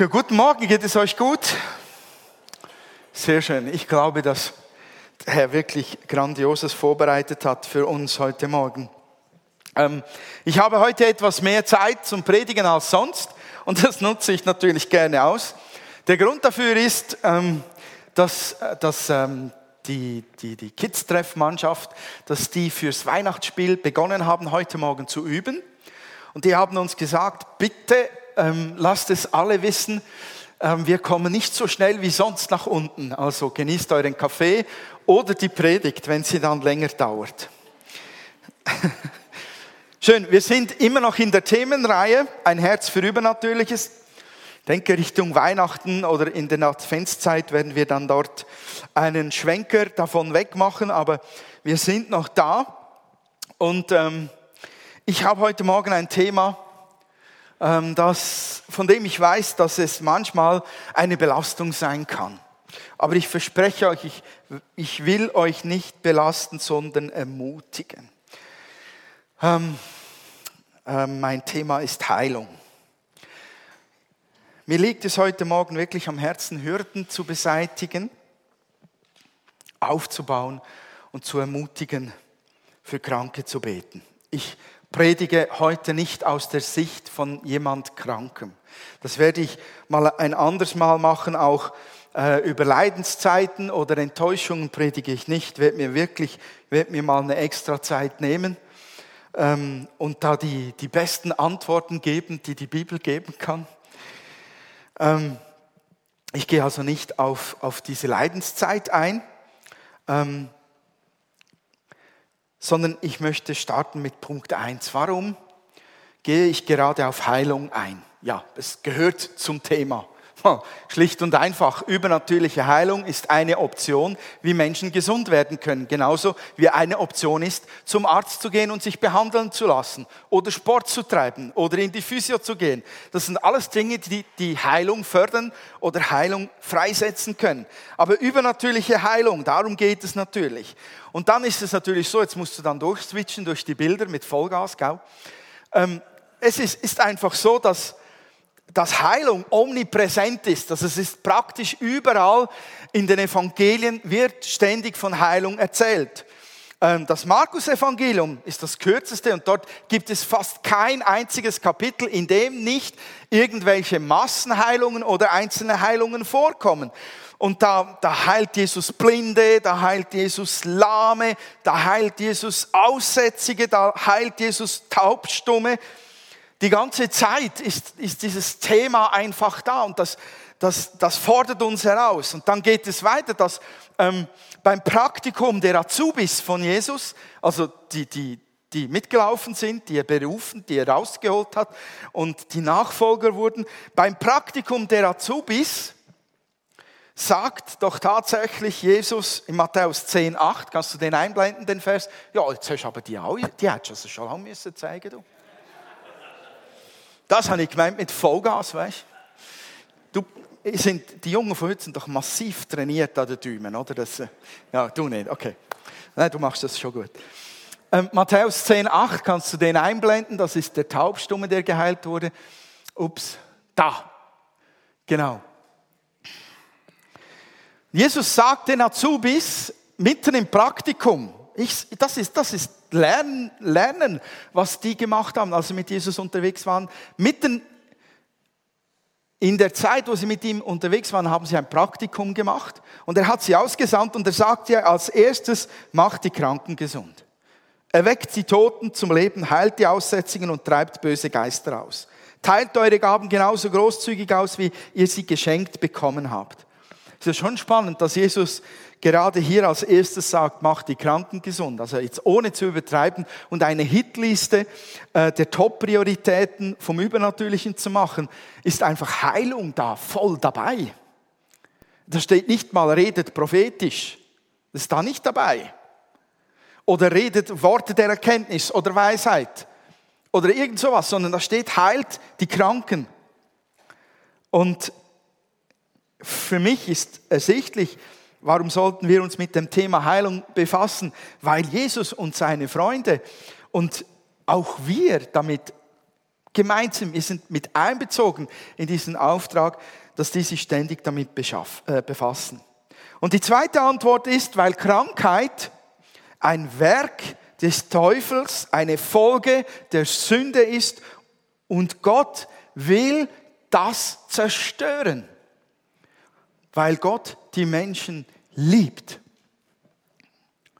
Für guten Morgen, geht es euch gut? Sehr schön. Ich glaube, dass der Herr wirklich Grandioses vorbereitet hat für uns heute Morgen. Ähm, ich habe heute etwas mehr Zeit zum Predigen als sonst und das nutze ich natürlich gerne aus. Der Grund dafür ist, ähm, dass, äh, dass ähm, die, die, die Kids-Treff-Mannschaft, dass die fürs Weihnachtsspiel begonnen haben, heute Morgen zu üben. Und die haben uns gesagt, bitte ähm, lasst es alle wissen, ähm, wir kommen nicht so schnell wie sonst nach unten. Also genießt euren Kaffee oder die Predigt, wenn sie dann länger dauert. Schön, wir sind immer noch in der Themenreihe, ein Herz für Übernatürliches. Ich denke, Richtung Weihnachten oder in der Adventszeit werden wir dann dort einen Schwenker davon wegmachen, aber wir sind noch da. Und ähm, ich habe heute Morgen ein Thema, das, von dem ich weiß, dass es manchmal eine Belastung sein kann. Aber ich verspreche euch, ich, ich will euch nicht belasten, sondern ermutigen. Ähm, äh, mein Thema ist Heilung. Mir liegt es heute Morgen wirklich am Herzen, Hürden zu beseitigen, aufzubauen und zu ermutigen, für Kranke zu beten. Ich predige heute nicht aus der Sicht von jemand Krankem. Das werde ich mal ein anderes Mal machen, auch äh, über Leidenszeiten oder Enttäuschungen predige ich nicht. Werde mir wirklich, werde mir mal eine extra Zeit nehmen ähm, und da die, die besten Antworten geben, die die Bibel geben kann. Ähm, ich gehe also nicht auf, auf diese Leidenszeit ein. Ähm, sondern ich möchte starten mit Punkt 1. Warum gehe ich gerade auf Heilung ein? Ja, es gehört zum Thema. Schlicht und einfach, übernatürliche Heilung ist eine Option, wie Menschen gesund werden können. Genauso wie eine Option ist, zum Arzt zu gehen und sich behandeln zu lassen oder Sport zu treiben oder in die Physio zu gehen. Das sind alles Dinge, die die Heilung fördern oder Heilung freisetzen können. Aber übernatürliche Heilung, darum geht es natürlich. Und dann ist es natürlich so, jetzt musst du dann durchswitchen durch die Bilder mit Vollgas, gell? Ähm, es ist, ist einfach so, dass dass Heilung omnipräsent ist. Also es ist praktisch überall in den Evangelien wird ständig von Heilung erzählt. Ähm, das Markus-Evangelium ist das kürzeste und dort gibt es fast kein einziges Kapitel, in dem nicht irgendwelche Massenheilungen oder einzelne Heilungen vorkommen. Und da, da heilt Jesus Blinde, da heilt Jesus Lahme, da heilt Jesus Aussätzige, da heilt Jesus Taubstumme. Die ganze Zeit ist, ist dieses Thema einfach da und das, das, das fordert uns heraus. Und dann geht es weiter, dass ähm, beim Praktikum der Azubis von Jesus, also die, die, die mitgelaufen sind, die er berufen, die er rausgeholt hat und die Nachfolger wurden, beim Praktikum der Azubis sagt doch tatsächlich Jesus in Matthäus 10, 8, kannst du den einblenden, den Vers? Ja, jetzt hast du aber die auch, die hättest du schon lange müssen zeigen, du. Das habe ich gemeint mit Vollgas, weißt du? Sind, die Jungen von heute sind doch massiv trainiert an den Däumen, oder? Das, äh, ja, du nicht, okay. Nein, du machst das schon gut. Ähm, Matthäus 10, 8, kannst du den einblenden? Das ist der Taubstumme, der geheilt wurde. Ups, da. Genau. Jesus sagt den Azubis mitten im Praktikum, ich, das, ist, das ist Lernen, Lernen, was die gemacht haben, als sie mit Jesus unterwegs waren. Mitten in der Zeit, wo sie mit ihm unterwegs waren, haben sie ein Praktikum gemacht und er hat sie ausgesandt und er sagt ja als erstes, macht die Kranken gesund. Erweckt die Toten zum Leben, heilt die Aussätzigen und treibt böse Geister aus. Teilt eure Gaben genauso großzügig aus, wie ihr sie geschenkt bekommen habt. Es ist schon spannend, dass Jesus gerade hier als erstes sagt, macht die Kranken gesund. Also jetzt ohne zu übertreiben und eine Hitliste äh, der Top-Prioritäten vom Übernatürlichen zu machen, ist einfach Heilung da, voll dabei. Da steht nicht mal, redet prophetisch. Das ist da nicht dabei. Oder redet Worte der Erkenntnis oder Weisheit. Oder irgend sowas, sondern da steht, heilt die Kranken. Und für mich ist ersichtlich, Warum sollten wir uns mit dem Thema Heilung befassen? Weil Jesus und seine Freunde und auch wir damit gemeint sind. Wir sind mit einbezogen in diesen Auftrag, dass die sich ständig damit äh, befassen. Und die zweite Antwort ist, weil Krankheit ein Werk des Teufels, eine Folge der Sünde ist und Gott will das zerstören, weil Gott die Menschen liebt.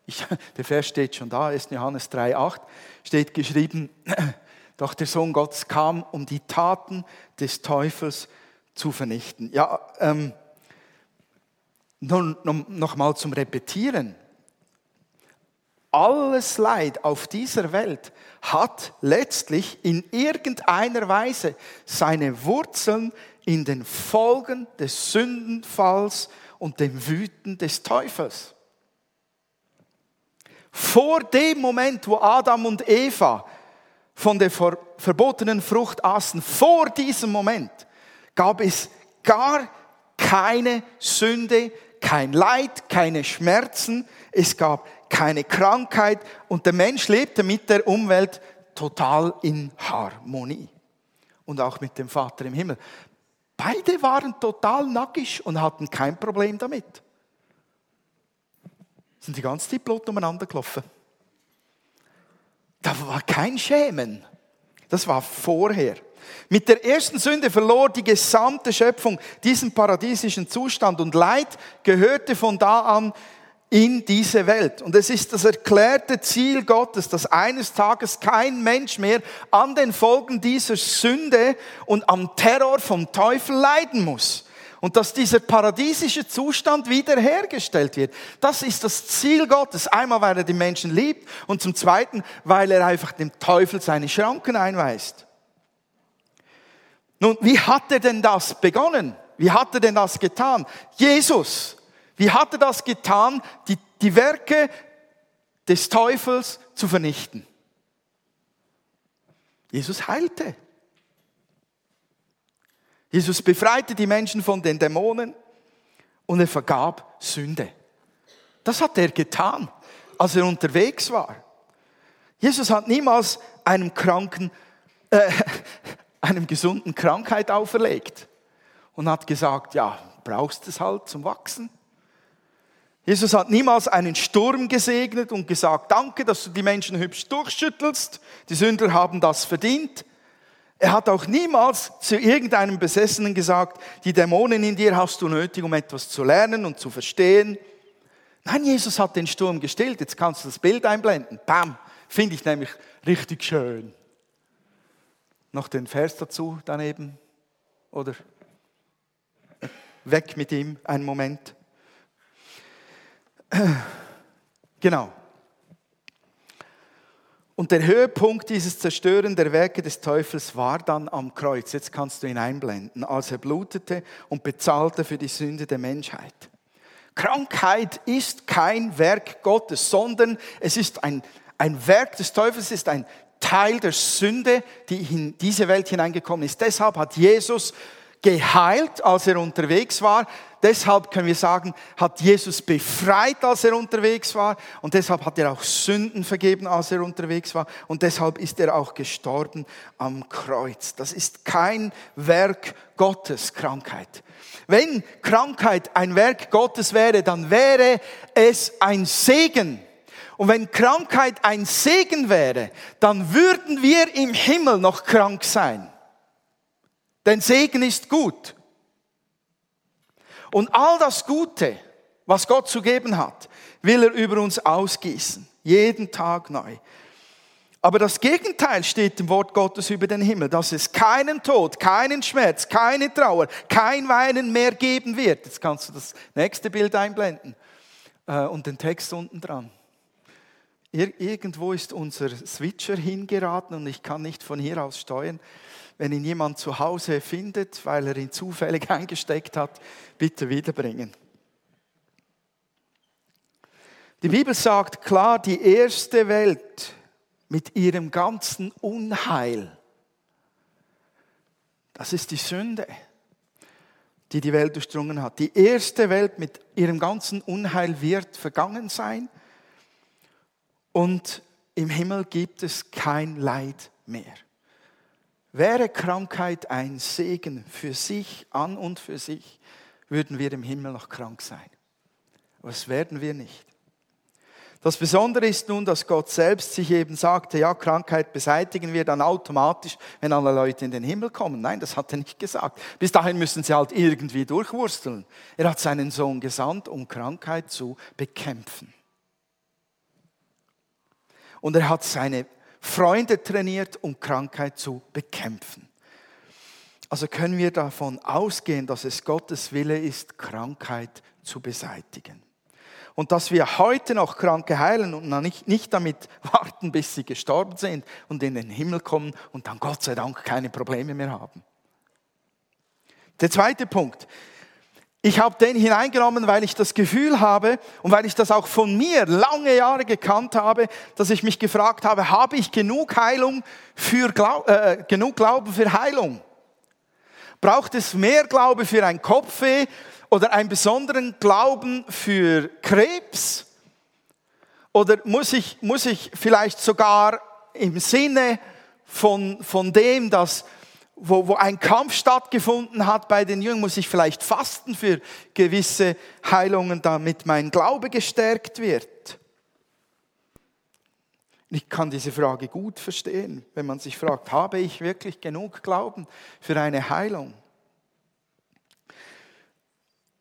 Ich, der Vers steht schon da, ist Johannes 3,8, steht geschrieben, doch der Sohn Gottes kam, um die Taten des Teufels zu vernichten. Ja, ähm, nun, noch mal zum Repetieren. Alles Leid auf dieser Welt hat letztlich in irgendeiner Weise seine Wurzeln in den Folgen des Sündenfalls und dem Wüten des Teufels. Vor dem Moment, wo Adam und Eva von der verbotenen Frucht aßen, vor diesem Moment gab es gar keine Sünde, kein Leid, keine Schmerzen, es gab keine Krankheit und der Mensch lebte mit der Umwelt total in Harmonie und auch mit dem Vater im Himmel. Beide waren total nackig und hatten kein Problem damit. Sind die ganze Zeit Blut umeinander gelaufen. Da war kein Schämen. Das war vorher. Mit der ersten Sünde verlor die gesamte Schöpfung diesen paradiesischen Zustand und Leid gehörte von da an in diese Welt. Und es ist das erklärte Ziel Gottes, dass eines Tages kein Mensch mehr an den Folgen dieser Sünde und am Terror vom Teufel leiden muss. Und dass dieser paradiesische Zustand wiederhergestellt wird. Das ist das Ziel Gottes. Einmal, weil er die Menschen liebt und zum Zweiten, weil er einfach dem Teufel seine Schranken einweist. Nun, wie hat er denn das begonnen? Wie hat er denn das getan? Jesus wie hat er das getan, die, die Werke des Teufels zu vernichten? Jesus heilte. Jesus befreite die Menschen von den Dämonen und er vergab Sünde. Das hat er getan, als er unterwegs war. Jesus hat niemals einem Kranken, äh, einem gesunden Krankheit auferlegt und hat gesagt, ja, brauchst es halt zum Wachsen. Jesus hat niemals einen Sturm gesegnet und gesagt, danke, dass du die Menschen hübsch durchschüttelst. Die Sünder haben das verdient. Er hat auch niemals zu irgendeinem Besessenen gesagt, die Dämonen in dir hast du nötig, um etwas zu lernen und zu verstehen. Nein, Jesus hat den Sturm gestillt. Jetzt kannst du das Bild einblenden. Bam, finde ich nämlich richtig schön. Noch den Vers dazu daneben. Oder weg mit ihm einen Moment. Genau. Und der Höhepunkt dieses Zerstören der Werke des Teufels war dann am Kreuz. Jetzt kannst du ihn einblenden, als er blutete und bezahlte für die Sünde der Menschheit. Krankheit ist kein Werk Gottes, sondern es ist ein, ein Werk des Teufels, es ist ein Teil der Sünde, die in diese Welt hineingekommen ist. Deshalb hat Jesus geheilt, als er unterwegs war. Deshalb können wir sagen, hat Jesus befreit, als er unterwegs war. Und deshalb hat er auch Sünden vergeben, als er unterwegs war. Und deshalb ist er auch gestorben am Kreuz. Das ist kein Werk Gottes, Krankheit. Wenn Krankheit ein Werk Gottes wäre, dann wäre es ein Segen. Und wenn Krankheit ein Segen wäre, dann würden wir im Himmel noch krank sein. Denn Segen ist gut. Und all das Gute, was Gott zu geben hat, will er über uns ausgießen. Jeden Tag neu. Aber das Gegenteil steht im Wort Gottes über den Himmel, dass es keinen Tod, keinen Schmerz, keine Trauer, kein Weinen mehr geben wird. Jetzt kannst du das nächste Bild einblenden äh, und den Text unten dran. Irgendwo ist unser Switcher hingeraten und ich kann nicht von hier aus steuern wenn ihn jemand zu Hause findet, weil er ihn zufällig eingesteckt hat, bitte wiederbringen. Die Bibel sagt klar, die erste Welt mit ihrem ganzen Unheil, das ist die Sünde, die die Welt durchdrungen hat. Die erste Welt mit ihrem ganzen Unheil wird vergangen sein und im Himmel gibt es kein Leid mehr. Wäre Krankheit ein Segen für sich, an und für sich, würden wir im Himmel noch krank sein. Das werden wir nicht. Das Besondere ist nun, dass Gott selbst sich eben sagte, ja, Krankheit beseitigen wir dann automatisch, wenn alle Leute in den Himmel kommen. Nein, das hat er nicht gesagt. Bis dahin müssen sie halt irgendwie durchwursteln. Er hat seinen Sohn gesandt, um Krankheit zu bekämpfen. Und er hat seine Freunde trainiert, um Krankheit zu bekämpfen. Also können wir davon ausgehen, dass es Gottes Wille ist, Krankheit zu beseitigen. Und dass wir heute noch Kranke heilen und nicht, damit warten, bis sie gestorben sind und in den Himmel kommen und dann Gott sei Dank keine Probleme mehr haben. Der zweite Punkt. Ich habe den hineingenommen, weil ich das Gefühl habe und weil ich das auch von mir lange Jahre gekannt habe, dass ich mich gefragt habe, habe ich genug Heilung für Glau äh, genug Glauben für Heilung? Braucht es mehr Glaube für ein Kopfweh oder einen besonderen Glauben für Krebs? Oder muss ich, muss ich vielleicht sogar im Sinne von, von dem, dass wo, wo ein Kampf stattgefunden hat bei den Jüngern, muss ich vielleicht fasten für gewisse Heilungen, damit mein Glaube gestärkt wird? Ich kann diese Frage gut verstehen, wenn man sich fragt, habe ich wirklich genug Glauben für eine Heilung?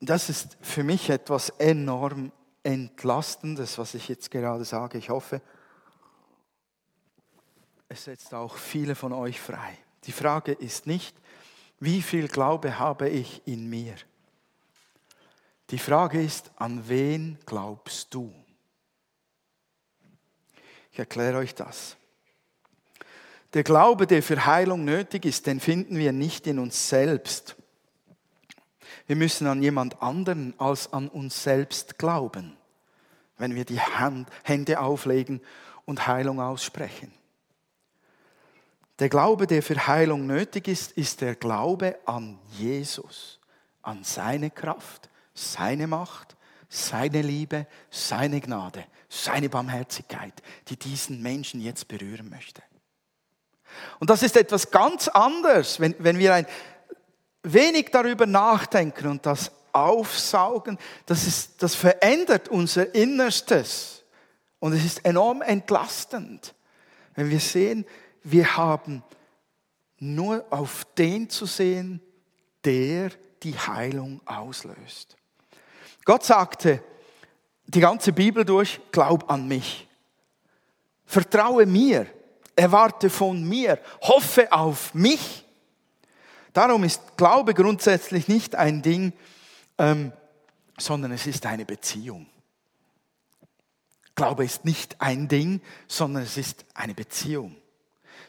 Das ist für mich etwas enorm Entlastendes, was ich jetzt gerade sage. Ich hoffe, es setzt auch viele von euch frei. Die Frage ist nicht, wie viel Glaube habe ich in mir? Die Frage ist, an wen glaubst du? Ich erkläre euch das. Der Glaube, der für Heilung nötig ist, den finden wir nicht in uns selbst. Wir müssen an jemand anderen als an uns selbst glauben, wenn wir die Hände auflegen und Heilung aussprechen. Der Glaube, der für Heilung nötig ist, ist der Glaube an Jesus, an seine Kraft, seine Macht, seine Liebe, seine Gnade, seine Barmherzigkeit, die diesen Menschen jetzt berühren möchte. Und das ist etwas ganz anderes, wenn, wenn wir ein wenig darüber nachdenken und das aufsaugen, das, ist, das verändert unser Innerstes. Und es ist enorm entlastend, wenn wir sehen, wir haben nur auf den zu sehen, der die Heilung auslöst. Gott sagte die ganze Bibel durch, glaub an mich. Vertraue mir, erwarte von mir, hoffe auf mich. Darum ist Glaube grundsätzlich nicht ein Ding, ähm, sondern es ist eine Beziehung. Glaube ist nicht ein Ding, sondern es ist eine Beziehung.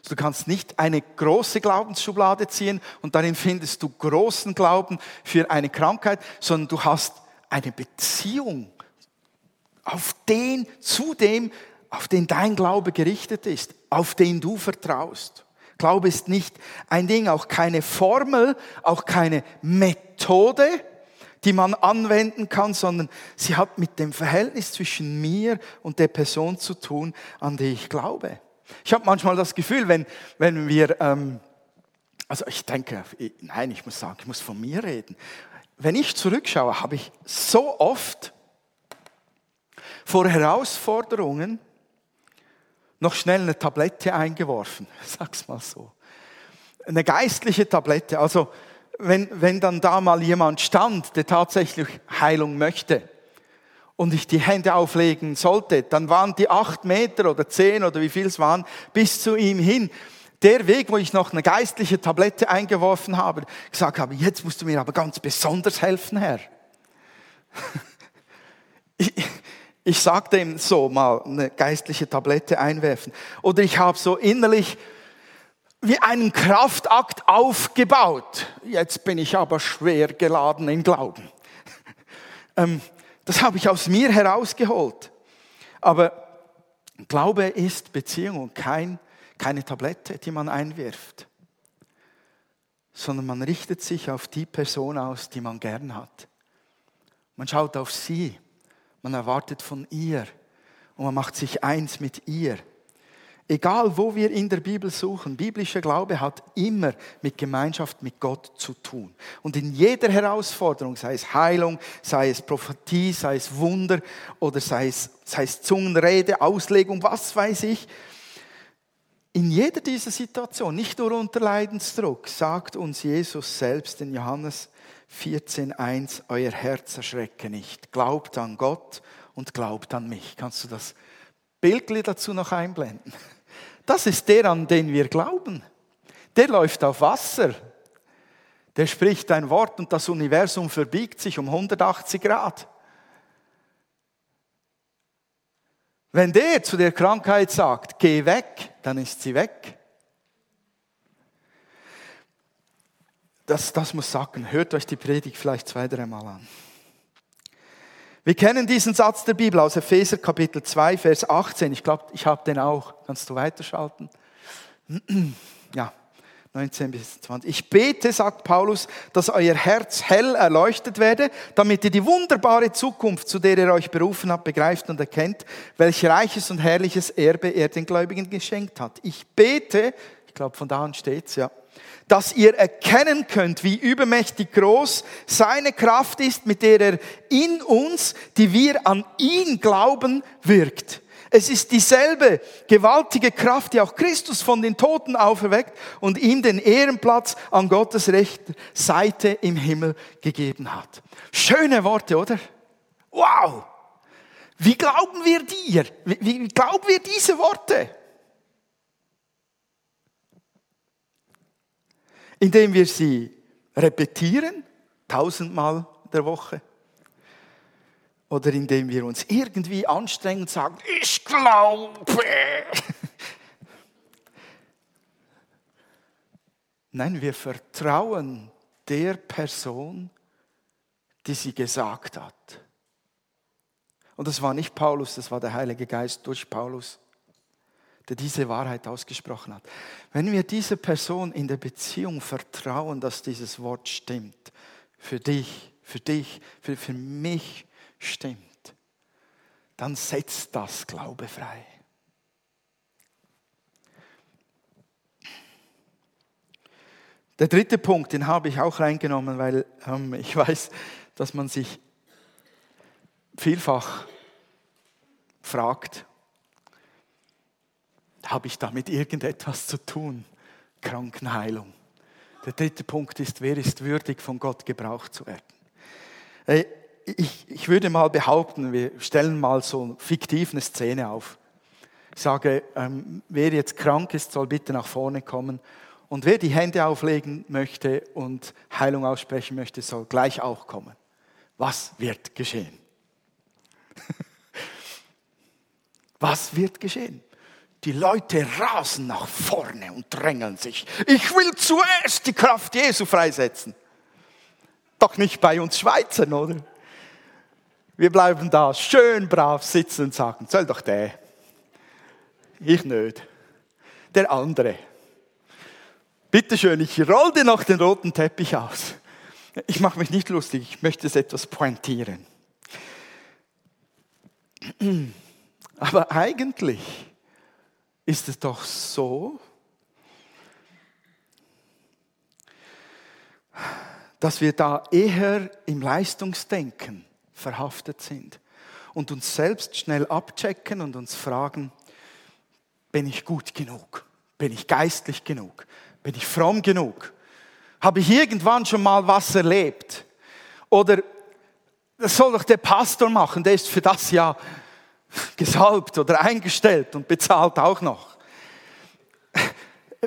Du kannst nicht eine große Glaubensschublade ziehen und darin findest du großen Glauben für eine Krankheit, sondern du hast eine Beziehung auf den, zu dem, auf den dein Glaube gerichtet ist, auf den du vertraust. Glaube ist nicht ein Ding, auch keine Formel, auch keine Methode, die man anwenden kann, sondern sie hat mit dem Verhältnis zwischen mir und der Person zu tun, an die ich glaube. Ich habe manchmal das Gefühl, wenn, wenn wir, ähm, also ich denke, nein, ich muss sagen, ich muss von mir reden. Wenn ich zurückschaue, habe ich so oft vor Herausforderungen noch schnell eine Tablette eingeworfen, sag's mal so. Eine geistliche Tablette. Also wenn, wenn dann da mal jemand stand, der tatsächlich Heilung möchte, und ich die Hände auflegen sollte, dann waren die acht Meter oder zehn oder wie viel es waren bis zu ihm hin. Der Weg, wo ich noch eine geistliche Tablette eingeworfen habe, gesagt habe, jetzt musst du mir aber ganz besonders helfen, Herr. Ich, ich sagte ihm so mal eine geistliche Tablette einwerfen. Oder ich habe so innerlich wie einen Kraftakt aufgebaut. Jetzt bin ich aber schwer geladen im Glauben. Ähm, das habe ich aus mir herausgeholt. Aber Glaube ist Beziehung und kein, keine Tablette, die man einwirft, sondern man richtet sich auf die Person aus, die man gern hat. Man schaut auf sie, man erwartet von ihr und man macht sich eins mit ihr. Egal, wo wir in der Bibel suchen, biblischer Glaube hat immer mit Gemeinschaft mit Gott zu tun. Und in jeder Herausforderung, sei es Heilung, sei es Prophetie, sei es Wunder oder sei es, sei es Zungenrede, Auslegung, was weiß ich, in jeder dieser Situationen, nicht nur unter Leidensdruck, sagt uns Jesus selbst in Johannes 14.1, euer Herz erschrecke nicht. Glaubt an Gott und glaubt an mich. Kannst du das Bildli dazu noch einblenden? Das ist der, an den wir glauben. Der läuft auf Wasser. Der spricht ein Wort und das Universum verbiegt sich um 180 Grad. Wenn der zu der Krankheit sagt, geh weg, dann ist sie weg. Das, das muss sagen. Hört euch die Predigt vielleicht zwei, dreimal an. Wir kennen diesen Satz der Bibel aus Epheser Kapitel 2, Vers 18. Ich glaube, ich habe den auch. Kannst du weiterschalten? Ja, 19 bis 20. Ich bete, sagt Paulus, dass euer Herz hell erleuchtet werde, damit ihr die wunderbare Zukunft, zu der er euch berufen hat, begreift und erkennt, welch reiches und herrliches Erbe er den Gläubigen geschenkt hat. Ich bete, ich glaube, von da an steht's, ja dass ihr erkennen könnt, wie übermächtig groß seine Kraft ist, mit der er in uns, die wir an ihn glauben, wirkt. Es ist dieselbe gewaltige Kraft, die auch Christus von den Toten auferweckt und ihm den Ehrenplatz an Gottes rechter Seite im Himmel gegeben hat. Schöne Worte, oder? Wow! Wie glauben wir dir? Wie glauben wir diese Worte? Indem wir sie repetieren, tausendmal der Woche, oder indem wir uns irgendwie anstrengen und sagen, ich glaube. Nein, wir vertrauen der Person, die sie gesagt hat. Und das war nicht Paulus, das war der Heilige Geist durch Paulus der diese Wahrheit ausgesprochen hat. Wenn wir dieser Person in der Beziehung vertrauen, dass dieses Wort stimmt, für dich, für dich, für, für mich stimmt, dann setzt das Glaube frei. Der dritte Punkt, den habe ich auch reingenommen, weil ähm, ich weiß, dass man sich vielfach fragt, habe ich damit irgendetwas zu tun? Krankenheilung. Der dritte Punkt ist, wer ist würdig, von Gott gebraucht zu werden? Ich, ich würde mal behaupten, wir stellen mal so fiktiv eine Szene auf. Ich sage, ähm, wer jetzt krank ist, soll bitte nach vorne kommen. Und wer die Hände auflegen möchte und Heilung aussprechen möchte, soll gleich auch kommen. Was wird geschehen? Was wird geschehen? Die Leute rasen nach vorne und drängeln sich. Ich will zuerst die Kraft Jesu freisetzen. Doch nicht bei uns Schweizern, oder? Wir bleiben da schön brav sitzen und sagen, soll doch der. Ich nicht. Der andere. Bitte schön, ich roll dir noch den roten Teppich aus. Ich mache mich nicht lustig, ich möchte es etwas pointieren. Aber eigentlich ist es doch so, dass wir da eher im Leistungsdenken verhaftet sind und uns selbst schnell abchecken und uns fragen, bin ich gut genug? Bin ich geistlich genug? Bin ich fromm genug? Habe ich irgendwann schon mal was erlebt? Oder das soll doch der Pastor machen, der ist für das ja gesalbt oder eingestellt und bezahlt auch noch.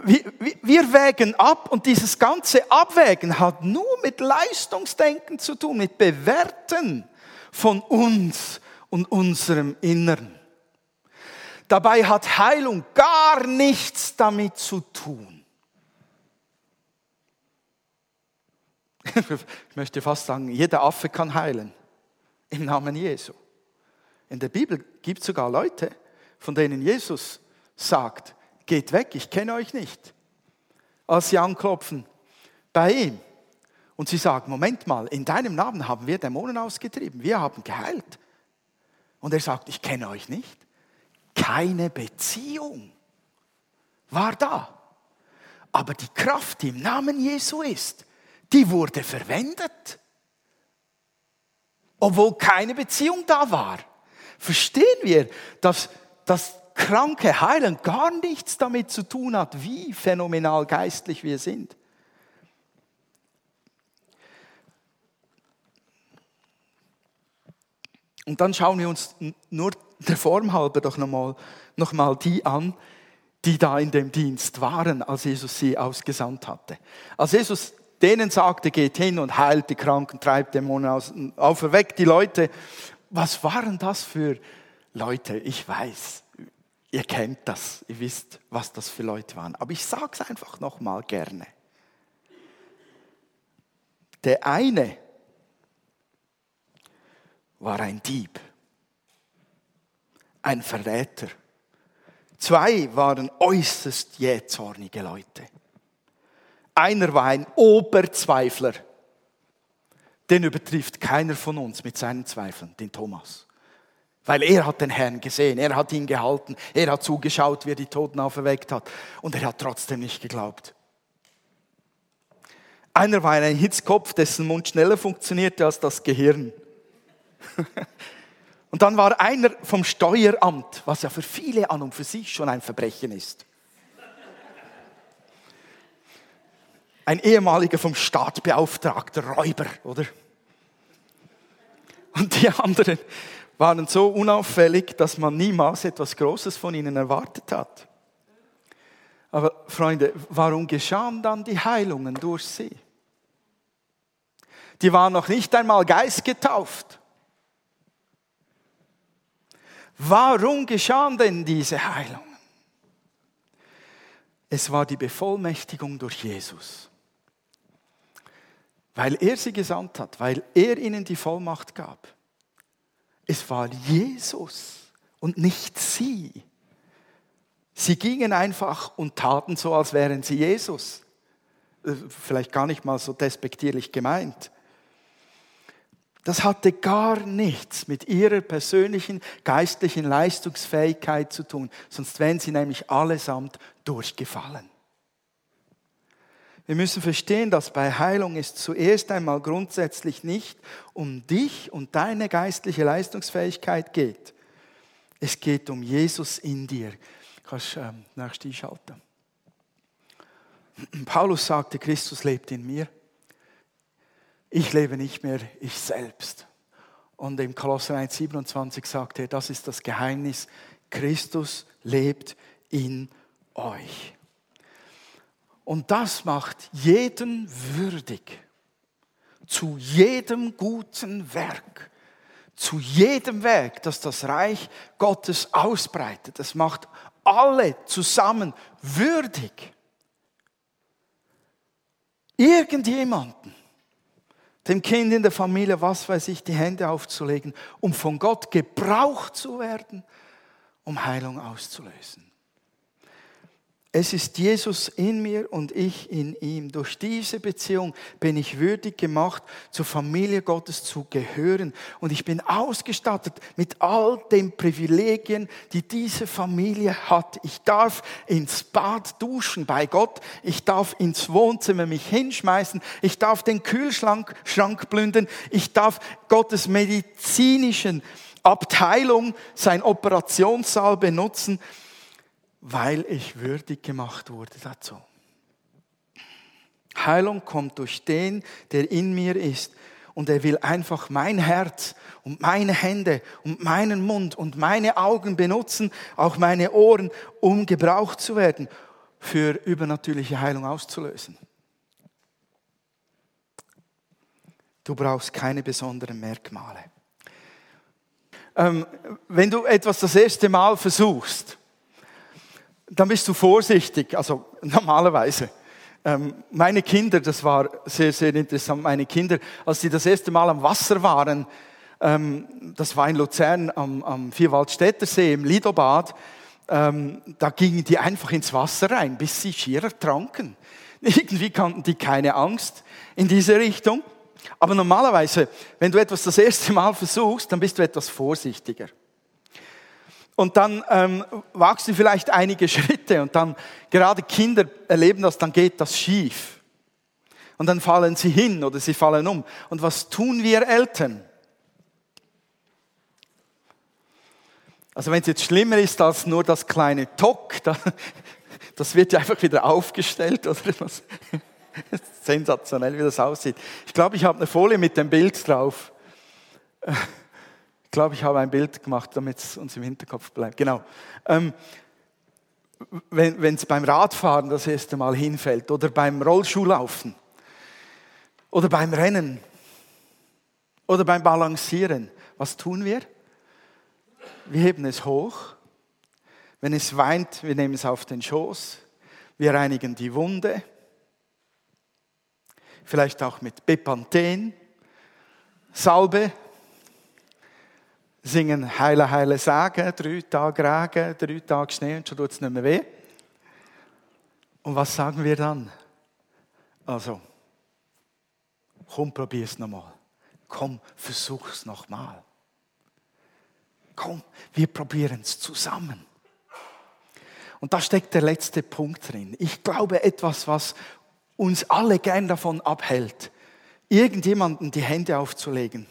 Wir wägen ab und dieses ganze Abwägen hat nur mit Leistungsdenken zu tun, mit Bewerten von uns und unserem Inneren. Dabei hat Heilung gar nichts damit zu tun. Ich möchte fast sagen, jeder Affe kann heilen im Namen Jesu. In der Bibel gibt es sogar Leute, von denen Jesus sagt, geht weg, ich kenne euch nicht. Als sie anklopfen bei ihm und sie sagen, Moment mal, in deinem Namen haben wir Dämonen ausgetrieben, wir haben geheilt. Und er sagt, ich kenne euch nicht. Keine Beziehung. war da. Aber die Kraft, die im Namen Jesu ist, die wurde verwendet. Obwohl keine Beziehung da war. Verstehen wir, dass das kranke Heilen gar nichts damit zu tun hat, wie phänomenal geistlich wir sind. Und dann schauen wir uns nur der Form halber doch nochmal noch mal die an, die da in dem Dienst waren, als Jesus sie ausgesandt hatte. Als Jesus denen sagte, geht hin und heilt die Kranken, treibt Dämonen aus, auferweckt die Leute. Was waren das für Leute? Ich weiß, ihr kennt das, ihr wisst, was das für Leute waren. Aber ich sage es einfach nochmal gerne. Der eine war ein Dieb, ein Verräter. Zwei waren äußerst jähzornige Leute. Einer war ein Oberzweifler. Den übertrifft keiner von uns mit seinen Zweifeln, den Thomas. Weil er hat den Herrn gesehen, er hat ihn gehalten, er hat zugeschaut, wie er die Toten auferweckt hat. Und er hat trotzdem nicht geglaubt. Einer war ein Hitzkopf, dessen Mund schneller funktionierte als das Gehirn. Und dann war einer vom Steueramt, was ja für viele an und für sich schon ein Verbrechen ist. Ein ehemaliger vom Staat beauftragter Räuber, oder? Und die anderen waren so unauffällig, dass man niemals etwas Großes von ihnen erwartet hat. Aber Freunde, warum geschahen dann die Heilungen durch sie? Die waren noch nicht einmal geistgetauft. Warum geschahen denn diese Heilungen? Es war die Bevollmächtigung durch Jesus. Weil er sie gesandt hat, weil er ihnen die Vollmacht gab. Es war Jesus und nicht sie. Sie gingen einfach und taten so, als wären sie Jesus. Äh, vielleicht gar nicht mal so despektierlich gemeint. Das hatte gar nichts mit ihrer persönlichen geistlichen Leistungsfähigkeit zu tun, sonst wären sie nämlich allesamt durchgefallen. Wir müssen verstehen, dass bei Heilung es zuerst einmal grundsätzlich nicht um dich und deine geistliche Leistungsfähigkeit geht. Es geht um Jesus in dir. Kannst du ähm, nächstes einschalten. Paulus sagte, Christus lebt in mir ich lebe nicht mehr ich selbst. Und im Kolosser 1,27 sagt er, das ist das Geheimnis, Christus lebt in euch. Und das macht jeden würdig, zu jedem guten Werk, zu jedem Werk, das das Reich Gottes ausbreitet. Das macht alle zusammen würdig. Irgendjemanden dem Kind in der Familie, was weiß ich, die Hände aufzulegen, um von Gott gebraucht zu werden, um Heilung auszulösen. Es ist Jesus in mir und ich in ihm. Durch diese Beziehung bin ich würdig gemacht, zur Familie Gottes zu gehören. Und ich bin ausgestattet mit all den Privilegien, die diese Familie hat. Ich darf ins Bad duschen bei Gott. Ich darf ins Wohnzimmer mich hinschmeißen. Ich darf den Kühlschrank Schrank plündern. Ich darf Gottes medizinischen Abteilung, sein Operationssaal benutzen weil ich würdig gemacht wurde dazu. Heilung kommt durch den, der in mir ist. Und er will einfach mein Herz und meine Hände und meinen Mund und meine Augen benutzen, auch meine Ohren, um gebraucht zu werden, für übernatürliche Heilung auszulösen. Du brauchst keine besonderen Merkmale. Ähm, wenn du etwas das erste Mal versuchst, dann bist du vorsichtig, also normalerweise. Ähm, meine Kinder, das war sehr, sehr interessant, meine Kinder, als sie das erste Mal am Wasser waren, ähm, das war in Luzern am, am Vierwaldstätter See im Lidobad, ähm, da gingen die einfach ins Wasser rein, bis sie schier ertranken. Irgendwie kannten die keine Angst in diese Richtung. Aber normalerweise, wenn du etwas das erste Mal versuchst, dann bist du etwas vorsichtiger. Und dann ähm, wagst du vielleicht einige Schritte und dann, gerade Kinder erleben das, dann geht das schief. Und dann fallen sie hin oder sie fallen um. Und was tun wir Eltern? Also wenn es jetzt schlimmer ist als nur das kleine Tock, das wird ja einfach wieder aufgestellt oder was. Sensationell, wie das aussieht. Ich glaube, ich habe eine Folie mit dem Bild drauf. Ich glaube, ich habe ein Bild gemacht, damit es uns im Hinterkopf bleibt. Genau. Ähm, wenn es beim Radfahren das erste Mal hinfällt oder beim Rollschuhlaufen oder beim Rennen oder beim Balancieren, was tun wir? Wir heben es hoch. Wenn es weint, wir nehmen es auf den Schoß. Wir reinigen die Wunde. Vielleicht auch mit Bepanthen, Salbe. Singen Heile, Heile, Sagen, drei Tage Regen, drei Tage Schnee und schon tut es nicht mehr weh. Und was sagen wir dann? Also, komm, probier es nochmal. Komm, versuch's nochmal. Komm, wir probieren es zusammen. Und da steckt der letzte Punkt drin. Ich glaube, etwas, was uns alle gern davon abhält, irgendjemanden die Hände aufzulegen.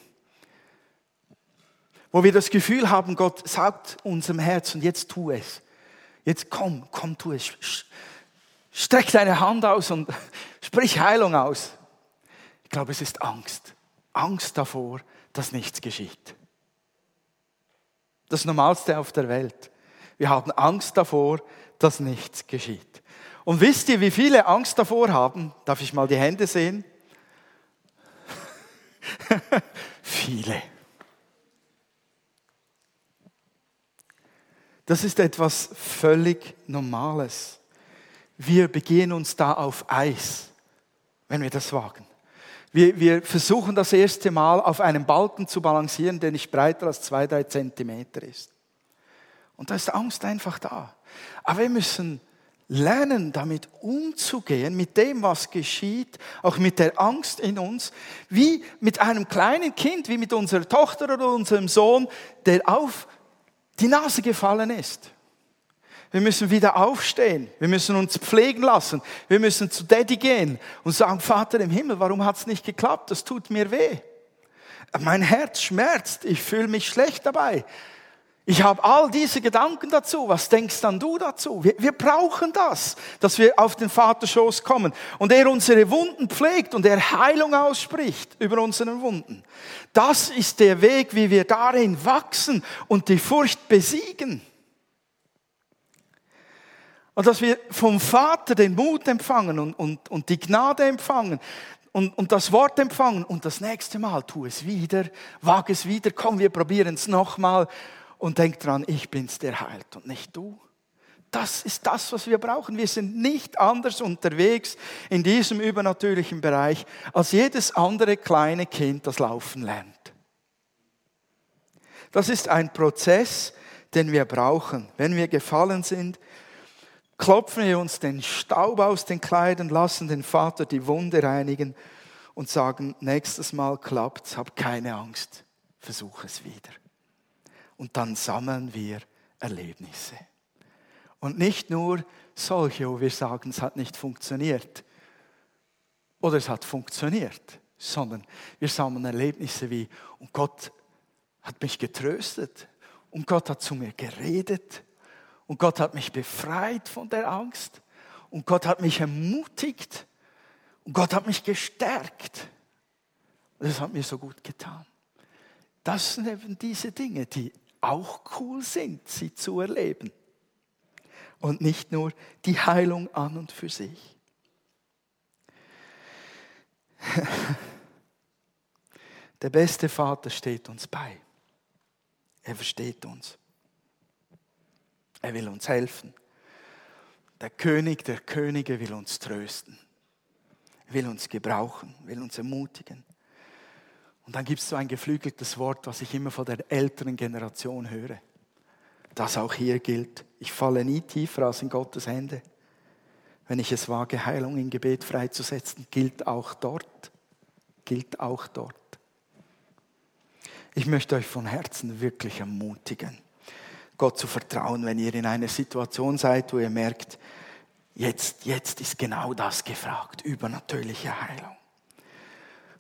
Wo wir das Gefühl haben, Gott sagt unserem Herz und jetzt tu es. Jetzt komm, komm, tu es. Streck deine Hand aus und sprich Heilung aus. Ich glaube, es ist Angst. Angst davor, dass nichts geschieht. Das Normalste auf der Welt. Wir haben Angst davor, dass nichts geschieht. Und wisst ihr, wie viele Angst davor haben? Darf ich mal die Hände sehen? viele. Das ist etwas völlig Normales. Wir begehen uns da auf Eis, wenn wir das wagen. Wir, wir versuchen das erste Mal auf einem Balken zu balancieren, der nicht breiter als zwei, drei Zentimeter ist. Und da ist Angst einfach da. Aber wir müssen lernen, damit umzugehen, mit dem, was geschieht, auch mit der Angst in uns, wie mit einem kleinen Kind, wie mit unserer Tochter oder unserem Sohn, der auf die Nase gefallen ist. Wir müssen wieder aufstehen. Wir müssen uns pflegen lassen. Wir müssen zu Daddy gehen und sagen, Vater im Himmel, warum hat es nicht geklappt? Das tut mir weh. Mein Herz schmerzt. Ich fühle mich schlecht dabei. Ich habe all diese Gedanken dazu. Was denkst dann du dazu? Wir, wir, brauchen das, dass wir auf den Vaterschoß kommen und er unsere Wunden pflegt und er Heilung ausspricht über unsere Wunden. Das ist der Weg, wie wir darin wachsen und die Furcht besiegen. Und dass wir vom Vater den Mut empfangen und, und, und die Gnade empfangen und, und das Wort empfangen und das nächste Mal tu es wieder, wag es wieder, komm, wir probieren es nochmal und denk dran, ich bin's, der heilt und nicht du. Das ist das, was wir brauchen. Wir sind nicht anders unterwegs in diesem übernatürlichen Bereich als jedes andere kleine Kind, das laufen lernt. Das ist ein Prozess, den wir brauchen. Wenn wir gefallen sind, klopfen wir uns den Staub aus den Kleidern, lassen den Vater die Wunde reinigen und sagen, nächstes Mal klappt's, hab keine Angst, versuch es wieder. Und dann sammeln wir Erlebnisse. Und nicht nur solche, wo wir sagen, es hat nicht funktioniert oder es hat funktioniert, sondern wir sammeln Erlebnisse wie, und Gott hat mich getröstet und Gott hat zu mir geredet und Gott hat mich befreit von der Angst. Und Gott hat mich ermutigt. Und Gott hat mich gestärkt. Und das hat mir so gut getan. Das sind eben diese Dinge, die auch cool sind, sie zu erleben. Und nicht nur die Heilung an und für sich. Der beste Vater steht uns bei. Er versteht uns. Er will uns helfen. Der König der Könige will uns trösten. Will uns gebrauchen, will uns ermutigen. Und dann gibt es so ein geflügeltes Wort, was ich immer von der älteren Generation höre. Das auch hier gilt. Ich falle nie tiefer als in Gottes Hände. Wenn ich es wage, Heilung im Gebet freizusetzen, gilt auch dort. Gilt auch dort. Ich möchte euch von Herzen wirklich ermutigen Gott zu vertrauen, wenn ihr in einer Situation seid, wo ihr merkt, jetzt, jetzt ist genau das gefragt, übernatürliche Heilung.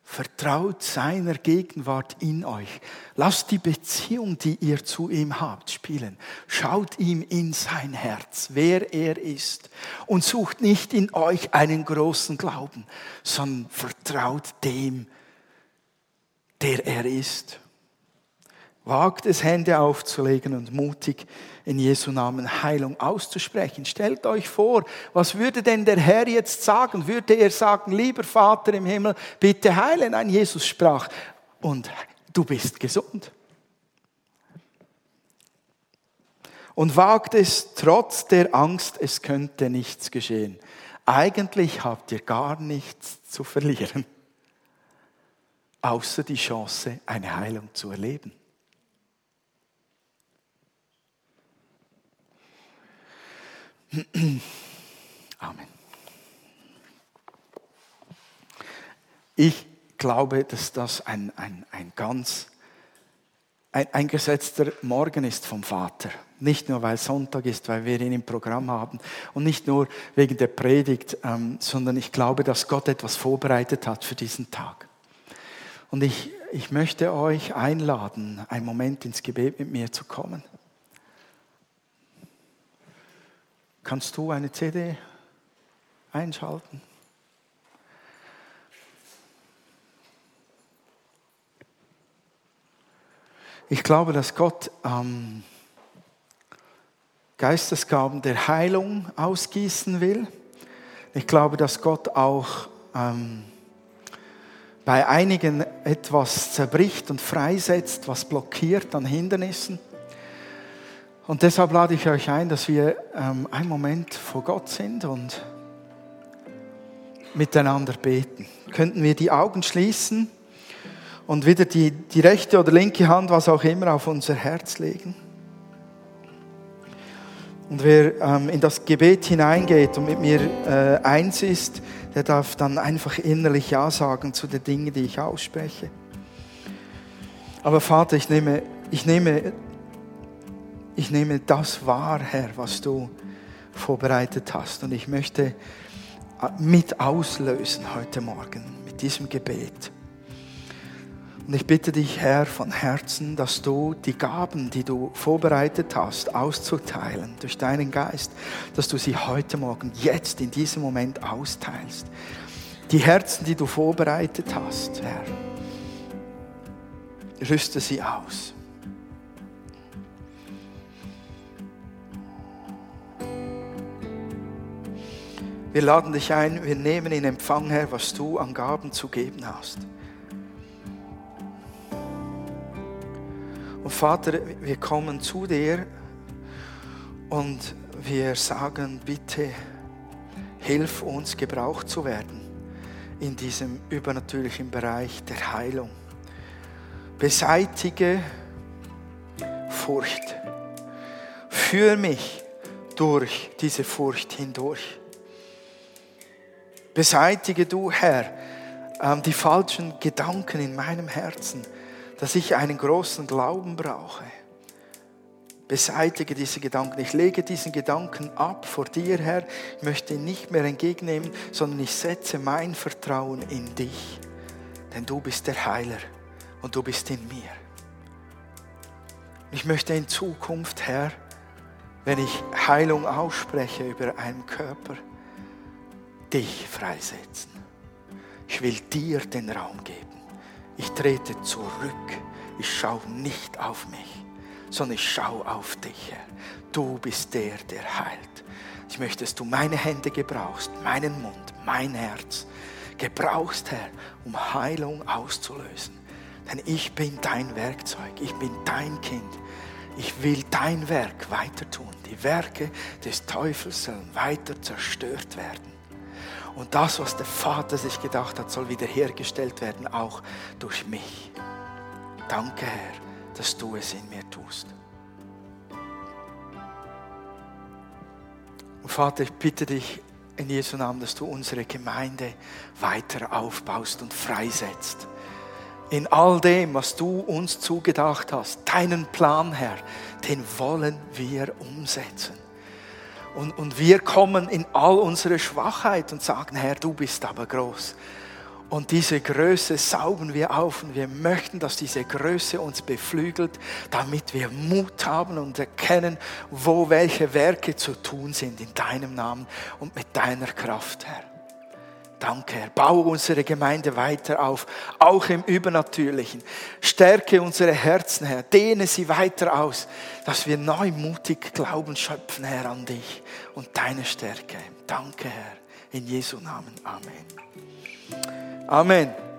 Vertraut seiner Gegenwart in euch. Lasst die Beziehung, die ihr zu ihm habt, spielen. Schaut ihm in sein Herz, wer er ist. Und sucht nicht in euch einen großen Glauben, sondern vertraut dem, der er ist. Wagt es, Hände aufzulegen und mutig in Jesu Namen Heilung auszusprechen. Stellt euch vor, was würde denn der Herr jetzt sagen? Würde er sagen, lieber Vater im Himmel, bitte heile? Nein, Jesus sprach, und du bist gesund. Und wagt es trotz der Angst, es könnte nichts geschehen. Eigentlich habt ihr gar nichts zu verlieren, außer die Chance, eine Heilung zu erleben. Amen. Ich glaube, dass das ein, ein, ein ganz ein, ein gesetzter Morgen ist vom Vater. Nicht nur, weil Sonntag ist, weil wir ihn im Programm haben und nicht nur wegen der Predigt, ähm, sondern ich glaube, dass Gott etwas vorbereitet hat für diesen Tag. Und ich, ich möchte euch einladen, einen Moment ins Gebet mit mir zu kommen. Kannst du eine CD einschalten? Ich glaube, dass Gott ähm, Geistesgaben der Heilung ausgießen will. Ich glaube, dass Gott auch ähm, bei einigen etwas zerbricht und freisetzt, was blockiert an Hindernissen. Und deshalb lade ich euch ein, dass wir ähm, einen Moment vor Gott sind und miteinander beten. Könnten wir die Augen schließen und wieder die, die rechte oder linke Hand, was auch immer, auf unser Herz legen? Und wer ähm, in das Gebet hineingeht und mit mir äh, eins ist, der darf dann einfach innerlich Ja sagen zu den Dingen, die ich ausspreche. Aber Vater, ich nehme, ich nehme ich nehme das wahr, Herr, was du vorbereitet hast. Und ich möchte äh, mit auslösen heute Morgen mit diesem Gebet. Und ich bitte dich, Herr, von Herzen, dass du die Gaben, die du vorbereitet hast, auszuteilen durch deinen Geist, dass du sie heute Morgen, jetzt in diesem Moment austeilst. Die Herzen, die du vorbereitet hast, Herr, rüste sie aus. Wir laden dich ein, wir nehmen in Empfang, Herr, was du an Gaben zu geben hast. Und Vater, wir kommen zu dir und wir sagen, bitte hilf uns, gebraucht zu werden in diesem übernatürlichen Bereich der Heilung. Beseitige Furcht. Führ mich durch diese Furcht hindurch. Beseitige du, Herr, ähm, die falschen Gedanken in meinem Herzen, dass ich einen großen Glauben brauche. Beseitige diese Gedanken. Ich lege diesen Gedanken ab vor dir, Herr. Ich möchte ihn nicht mehr entgegennehmen, sondern ich setze mein Vertrauen in dich. Denn du bist der Heiler und du bist in mir. Ich möchte in Zukunft, Herr, wenn ich Heilung ausspreche über einen Körper, dich freisetzen. Ich will dir den Raum geben. Ich trete zurück. Ich schaue nicht auf mich, sondern ich schaue auf dich. Du bist der, der heilt. Ich möchte, dass du meine Hände gebrauchst, meinen Mund, mein Herz gebrauchst, Herr, um Heilung auszulösen. Denn ich bin dein Werkzeug, ich bin dein Kind. Ich will dein Werk weiter tun. Die Werke des Teufels sollen weiter zerstört werden. Und das, was der Vater sich gedacht hat, soll wiederhergestellt werden, auch durch mich. Danke, Herr, dass du es in mir tust. Und Vater, ich bitte dich in Jesu Namen, dass du unsere Gemeinde weiter aufbaust und freisetzt in all dem, was du uns zugedacht hast, deinen Plan, Herr, den wollen wir umsetzen. Und, und wir kommen in all unsere Schwachheit und sagen, Herr, du bist aber groß. Und diese Größe saugen wir auf und wir möchten, dass diese Größe uns beflügelt, damit wir Mut haben und erkennen, wo welche Werke zu tun sind in deinem Namen und mit deiner Kraft, Herr. Danke, Herr. Baue unsere Gemeinde weiter auf, auch im Übernatürlichen. Stärke unsere Herzen, Herr. Dehne sie weiter aus, dass wir neumutig Glauben schöpfen, Herr, an dich und deine Stärke. Danke, Herr. In Jesu Namen. Amen. Amen.